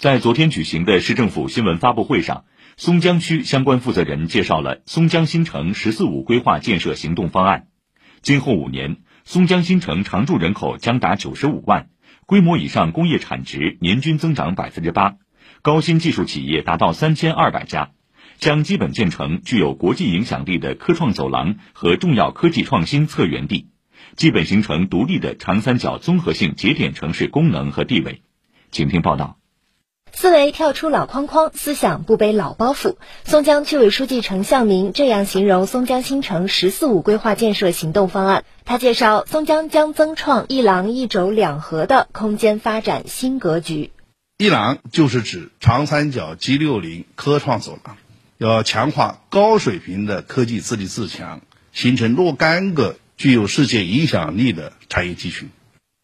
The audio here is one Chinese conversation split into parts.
在昨天举行的市政府新闻发布会上，松江区相关负责人介绍了松江新城“十四五”规划建设行动方案。今后五年，松江新城常住人口将达九十五万，规模以上工业产值年均增长百分之八，高新技术企业达到三千二百家，将基本建成具有国际影响力的科创走廊和重要科技创新策源地，基本形成独立的长三角综合性节点城市功能和地位。请听报道。思维跳出老框框，思想不背老包袱。松江区委书记程向明这样形容松江新城“十四五”规划建设行动方案。他介绍，松江将增创一廊一轴两合的空间发展新格局。一廊就是指长三角 G 六零科创走廊，要强化高水平的科技自立自强，形成若干个具有世界影响力的产业集群。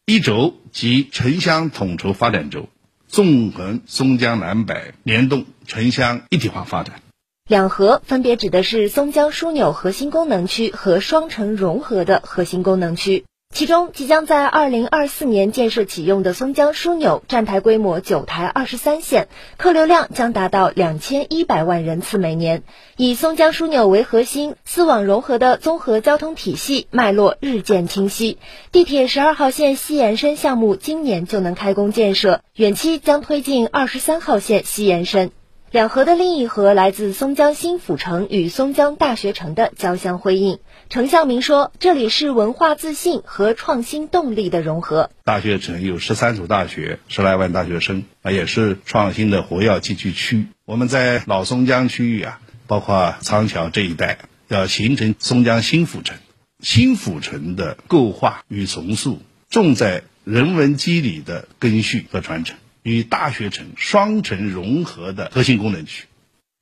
一轴即城乡统筹发展轴。纵横松江南北，联动城乡一体化发展。两核分别指的是松江枢纽核心功能区和双城融合的核心功能区。其中，即将在二零二四年建设启用的松江枢纽，站台规模九台二十三线，客流量将达到两千一百万人次每年。以松江枢纽为核心，丝网融合的综合交通体系脉络日渐清晰。地铁十二号线西延伸项目今年就能开工建设，远期将推进二十三号线西延伸。两河的另一河来自松江新府城与松江大学城的交相辉映。程向明说：“这里是文化自信和创新动力的融合。大学城有十三所大学，十来万大学生，啊，也是创新的活跃集聚区。我们在老松江区域啊，包括仓桥这一带，要形成松江新府城。新府城的构化与重塑，重在人文肌理的根续和传承。”与大学城双城融合的核心功能区。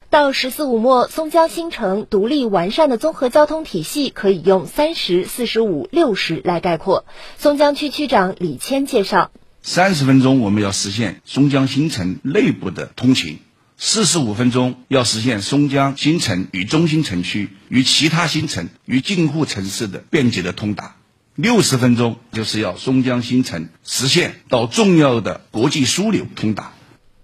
到“十四五”末，松江新城独立完善的综合交通体系可以用“三十、四十五、六十”来概括。松江区区长李谦介绍：“三十分钟我们要实现松江新城内部的通勤，四十五分钟要实现松江新城与中心城区、与其他新城、与近沪城市的便捷的通达。”六十分钟就是要松江新城实现到重要的国际枢纽通达。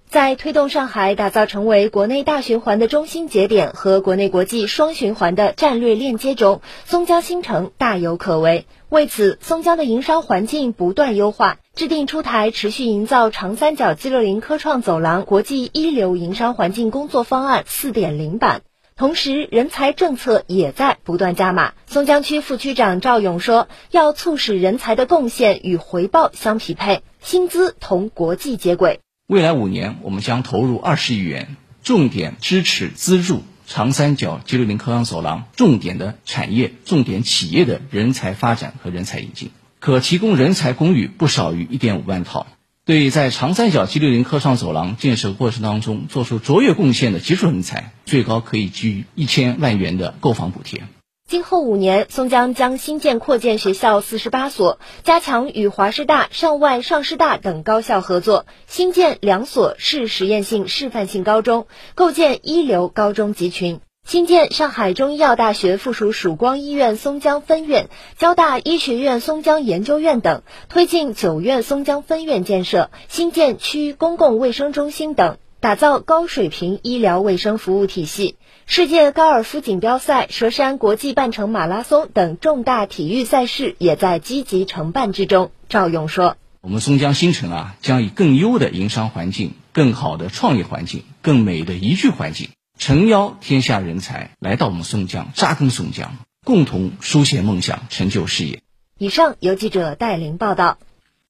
在推动上海打造成为国内大循环的中心节点和国内国际双循环的战略链接中，松江新城大有可为。为此，松江的营商环境不断优化，制定出台持续营造长三角 G 六零科创走廊国际一流营商环境工作方案四点零版。同时，人才政策也在不断加码。松江区副区长赵勇说：“要促使人才的贡献与回报相匹配，薪资同国际接轨。未来五年，我们将投入二十亿元，重点支持资助长三角 G 六零科创走廊重点的产业、重点企业的人才发展和人才引进，可提供人才公寓不少于一点五万套。”对在长三角 G 六零科创走廊建设过程当中做出卓越贡献的技术人才，最高可以给予一千万元的购房补贴。今后五年，松江将新建扩建学校四十八所，加强与华师大、上外上师大等高校合作，新建两所市实验性示范性高中，构建一流高中集群。新建上海中医药大学附属曙光医院松江分院、交大医学院松江研究院等，推进九院松江分院建设，新建区公共卫生中心等，打造高水平医疗卫生服务体系。世界高尔夫锦标赛、佘山国际半程马拉松等重大体育赛事也在积极承办之中。赵勇说：“我们松江新城啊，将以更优的营商环境、更好的创业环境、更美的宜居环境。”诚邀天下人才来到我们松江，扎根松江，共同书写梦想，成就事业。以上由记者戴林报道。